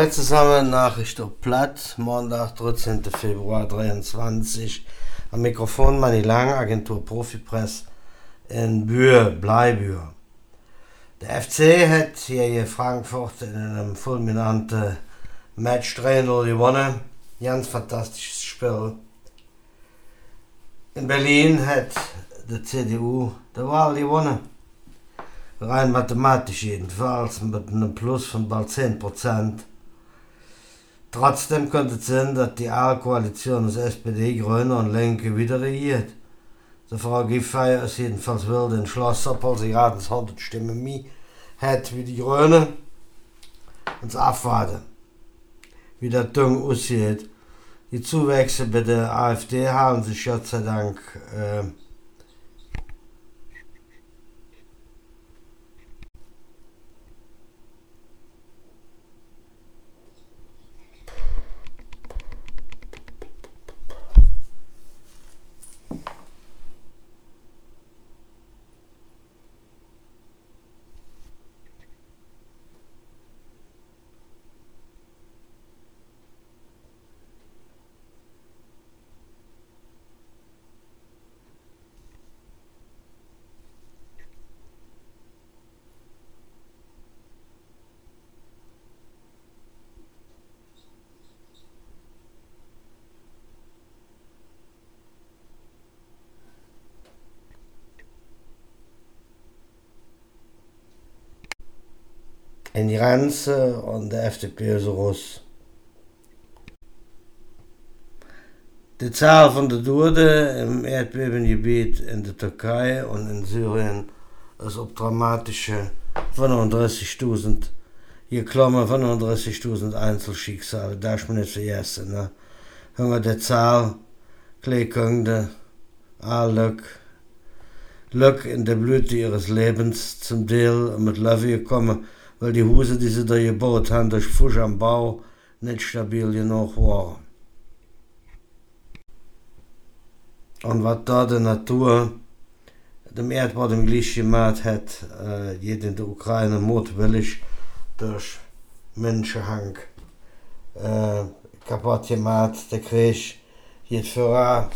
Hallo zusammen, Nachricht auf Platt, Montag, 13. Februar 23. Am Mikrofon Manni Lang, Agentur Profipress in Bühr, Bleibühr. Der FC hat hier in Frankfurt in einem fulminanten Match 3-0 gewonnen. Ganz fantastisches Spiel. In Berlin hat die CDU die Wahl gewonnen. Rein mathematisch jedenfalls mit einem Plus von bald 10%. Trotzdem könnte es sein, dass die A-Koalition aus SPD, Grüne und Linke wieder regiert. Die Frau Giffey ist jedenfalls wild entschlossen, obwohl sie gerade 100 Stimmen mehr hat wie die Grünen. Und abwarten, wie das Ding aussieht. Die Zuwächse bei der AfD haben sich Gott sei Dank äh, in die Grenze und der FDP ist raus. Die Zahl von der Toten im Erdbebengebiet in der Türkei und in Syrien ist auf dramatische 35.000 geklommen, 35.000 Einzelschicksale, darf man nicht vergessen. Ne? Hunger der Zahl, Kleekunde, Glück, Glück in der Blüte ihres Lebens zum Teil mit Löwe gekommen, weil die Huse, die sie da gebaut haben, durch Fusch am Bau nicht stabil genug waren. Und was da die Natur dem Erdboden gleich gemacht hat, äh, jeder in der Ukraine mutwillig durch Menschenhang äh, kaputt gemacht, der Krieg geht voran,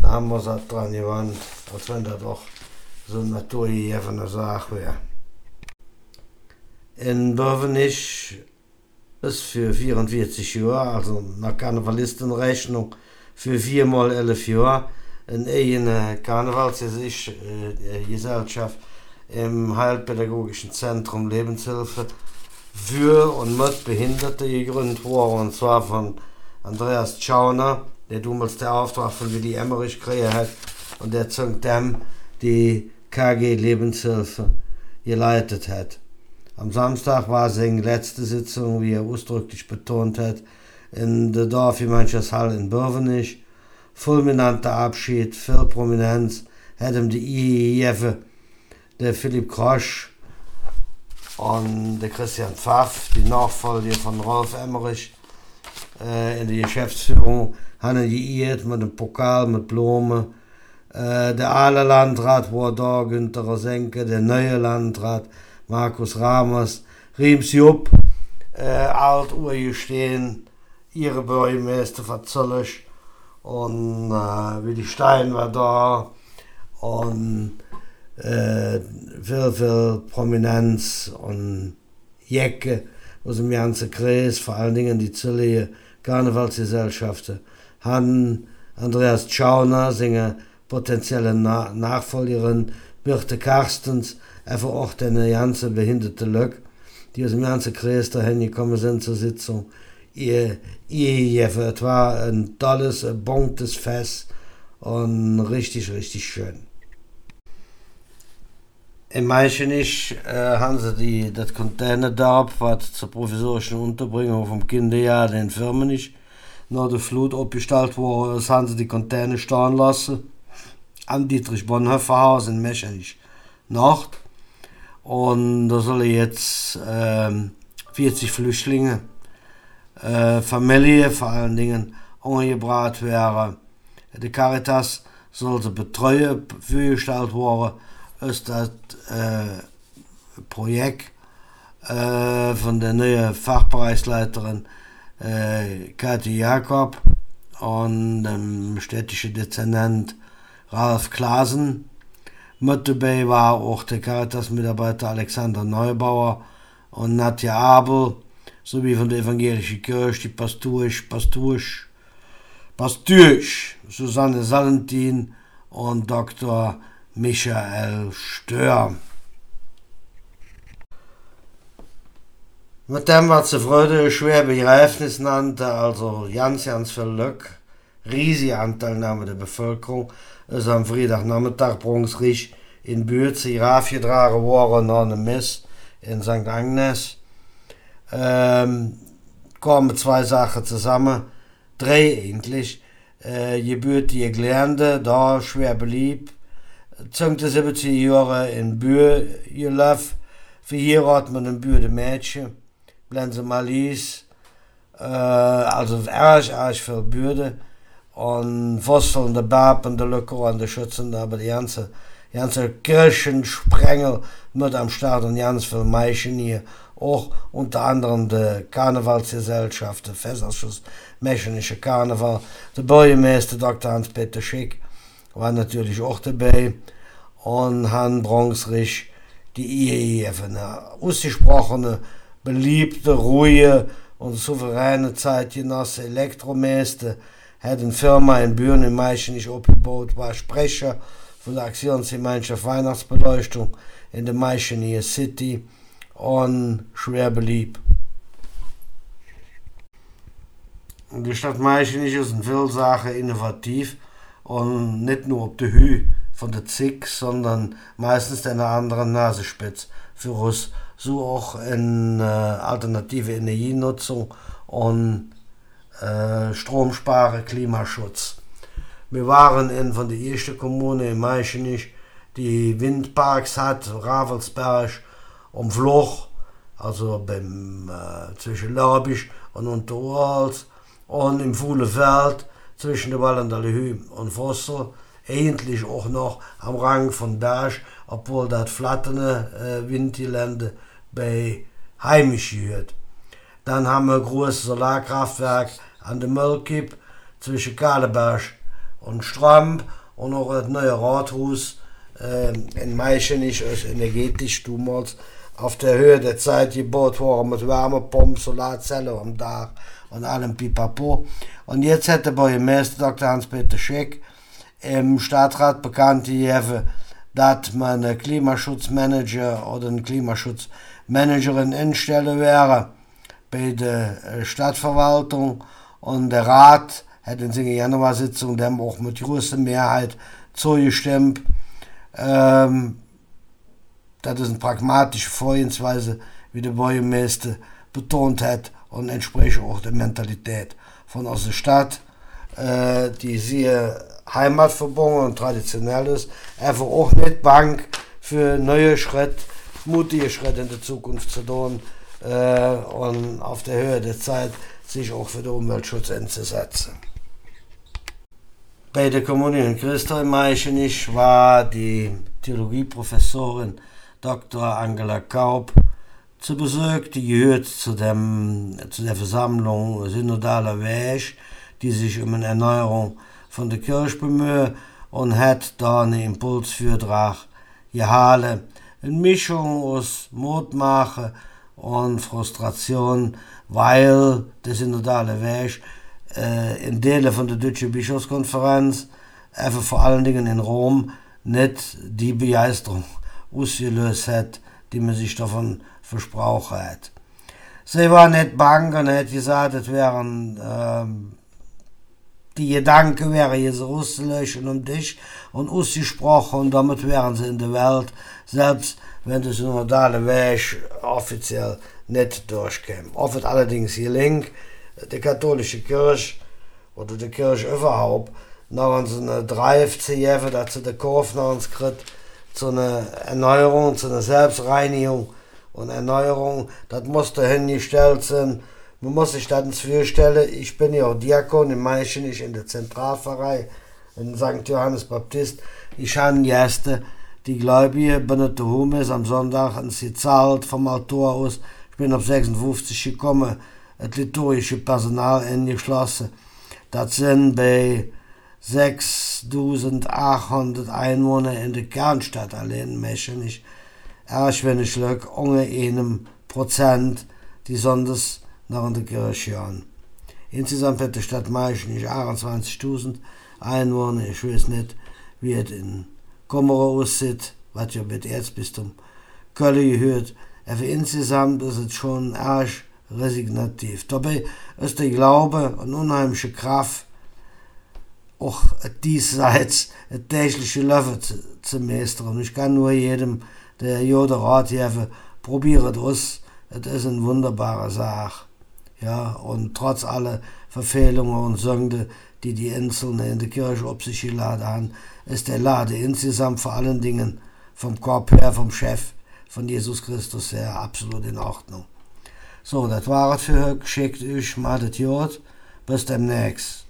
da haben wir es dran gewandt, als wenn das doch so eine naturgegebene Sache wäre. In Bövenich ist für 44 Jahre, also nach Karnevalistenrechnung, für 4 mal 11 Jahre eine eigene Karnevalsgesellschaft im Heilpädagogischen Zentrum Lebenshilfe für und mit Behinderte gegründet worden, und zwar von Andreas Schauner, der damals der Auftrag von Willi Emmerich gekriegt hat und der zum dem die KG Lebenshilfe geleitet hat. Am Samstag war seine letzte Sitzung, wie er ausdrücklich betont hat, in der Dorfgemeinschaftshalle in Bürvenich. Fulminanter Abschied, viel Prominenz, hat ihm die IEF, der Philipp Krosch und der Christian Pfaff, die Nachfolger von Rolf Emmerich, äh, in der Geschäftsführung, haben geirrt mit dem Pokal, mit Blumen. Äh, der alte Landrat war da, Günter Senke, der neue Landrat, Markus Ramers, Riems Jupp, äh, alt stehen, ihre Bürgermeister verzollig und äh, Willi Stein war da und äh, viel, viel Prominenz und Jecke aus dem ganzen Kreis, vor allen Dingen die Zille Karnevalsgesellschaften, haben Andreas Schauner, seine potenzielle Na Nachfolgerin, Birte Karstens, einfach auch eine ganze behinderte Lück, die aus dem ganzen Kreis dahin gekommen sind zur Sitzung. Ihr, ihr, es war ein tolles, ein buntes Fest und richtig, richtig schön. In Meichenich äh, haben sie die, das Container da, was zur provisorischen Unterbringung vom Kinderjahr den Firmen nicht nach der Flut abgestellt wurde, haben sie die Container stehen lassen. Am Dietrich Bonhoeffer Haus in Meschenich Nacht. Und da sollen jetzt äh, 40 Flüchtlinge, äh, Familie vor allen Dingen, angebracht werden. Die Caritas soll sie betreuen, vorgestellt worden, ist das äh, Projekt äh, von der neuen Fachbereichsleiterin äh, Kathi Jakob und dem städtischen Dezernent Ralf Klasen. Mit dabei war auch der Caritas-Mitarbeiter Alexander Neubauer und Nadja Abel sowie von der evangelischen Kirche die Pasturisch, Pasturisch, Pasturisch, Susanne Salentin und Dr. Michael Stör. Mit dem, was sie Freude schwer Begreifnis nannte, also ganz, ganz viel Glück, riesige Anteilnahme der Bevölkerung, ist am Freitagnachmittag Bronxrich in Bürze, raufgetragen worden nach einem Mess in St. Agnes. Ähm, kommen zwei Sachen zusammen, drei eigentlich. Äh, gebürtige Gelernte, da schwer beliebt, züngte 17 Jahre in Bür gelaufen, hat man ein Bür Mädchen Blenze Malis, äh, also erg erg viel Bürde und Fosseln der Bapen der Lücke an der Schützen aber die ganze ganze Kirchensprengel mit am Start und ganz viel Meischen hier auch unter anderem der Karnevalsgesellschaft, der Festausschuss Mechanische Karneval, der Bürgermeister Dr. Hans-Peter Schick war natürlich auch dabei und Han Bronxrich die IEF, eine ausgesprochene beliebte, ruhige und souveräne Zeitgenosse Elektromeister hat eine Firma in Büren im Meichen nicht abgebaut, war Sprecher von der Aktionsgemeinschaft Weihnachtsbeleuchtung in der Meichen City und schwer beliebt. Die Stadt Meichen ist eine Vielsache innovativ und nicht nur auf der Höhe von der Zick, sondern meistens eine andere Nasespitz für uns so auch in äh, alternative Energienutzung und äh, Stromspare, Klimaschutz. Wir waren in von der ersten Kommune in Meichenich, die Windparks hat, Ravelsberg, um Fluch, also beim, äh, zwischen Labisch und Unterwals und im Fuhlefeld zwischen der Wallenderlehü und Fossel, eigentlich auch noch am Rang von Dasch, obwohl das flattene äh, Windgelände bei heimisch gehört. Dann haben wir ein großes Solarkraftwerk an der Müllkipp zwischen Kaleberg und Stramp und auch das neue Rathaus äh, in Meichenich ist energetisch damals auf der Höhe der Zeit gebaut worden mit Wärmepumpen, Solarzellen am Dach und allem Pipapo. Und jetzt hätte der Bürgermeister Dr. Hans-Peter Scheck im Stadtrat bekannt gegeben, dass man einen Klimaschutzmanager oder einen Klimaschutzmanagerin einstellen wäre bei der äh, Stadtverwaltung und der Rat hat in seiner Januarsitzung dem auch mit größter Mehrheit zugestimmt. Ähm, das ist eine pragmatische Vorgehensweise, wie der Bürgermeister betont hat und entspricht auch der Mentalität von unserer Stadt, äh, die sehr heimatverbunden und traditionell ist, einfach auch nicht Bank für neue Schritte, mutige Schritte in der Zukunft zu tun äh, und auf der Höhe der Zeit sich auch für den Umweltschutz einzusetzen. Bei der Kommune in Meichenich war die Theologieprofessorin Dr. Angela Kaub zu Besuch, die gehört zu, dem, zu der Versammlung Synodaler Weg, die sich um eine Erneuerung von der Kirche bemühe und hat da einen Impulsvortrag gehalten. Eine Mischung aus Mutmache und Frustration, weil der synodale Weg äh, in Dele von der Deutschen Bischofskonferenz, einfach vor allen Dingen in Rom, nicht die Begeisterung ausgelöst hat, die man sich davon versprochen hat. Sie war nicht bang und hat gesagt, es wären ähm, die Gedanken wären jetzt auszulöschen um dich und ausgesprochen und damit wären sie in der Welt, selbst wenn das synodale Weg offiziell nicht durchkäme. Es allerdings gelingt, die katholische Kirche oder die Kirche überhaupt noch so eine Drive zu geben, dass sie den Kurve nach uns kriegt, zu einer Erneuerung, zu einer Selbstreinigung und Erneuerung, das muss dahingestellt sein. Man muss sich das vorstellen, ich bin ja auch Diakon in Meichen, ich in der Zentralpfarrei in St. Johannes Baptist. Ich habe erste die Gläubige bin daheim ist am Sonntag und sie zahlt vom Altar aus. Ich bin auf 56 gekommen, das liturgische Personal eingeschlossen. Das sind bei 6800 Einwohner in der Kernstadt allein, Meschen ich. Erst wenn ich lück, unter einem Prozent, die sonst noch in der Kirche haben. Insgesamt hat die Stadt Meißen nicht 28.000 Einwohner. Ich weiß nicht, wie es in Kommero aussieht, was ja mit Erzbistum Köln gehört. Aber insgesamt ist es schon arg resignativ. Dabei ist der Glaube eine unheimliche Kraft, auch diesseits das tägliche Leben zu, zu meistern. Ich kann nur jedem, der Jode Rat geben, probiere das. Es ist eine wunderbare Sache. Ja, und trotz aller Verfehlungen und Sünde, die die Einzelnen in der Kirche auf sich geladen haben, ist der Lade insgesamt vor allen Dingen vom Korb her, vom Chef, von Jesus Christus her absolut in Ordnung. So, das war es für heute. Schickt euch mal das Jod. Bis demnächst.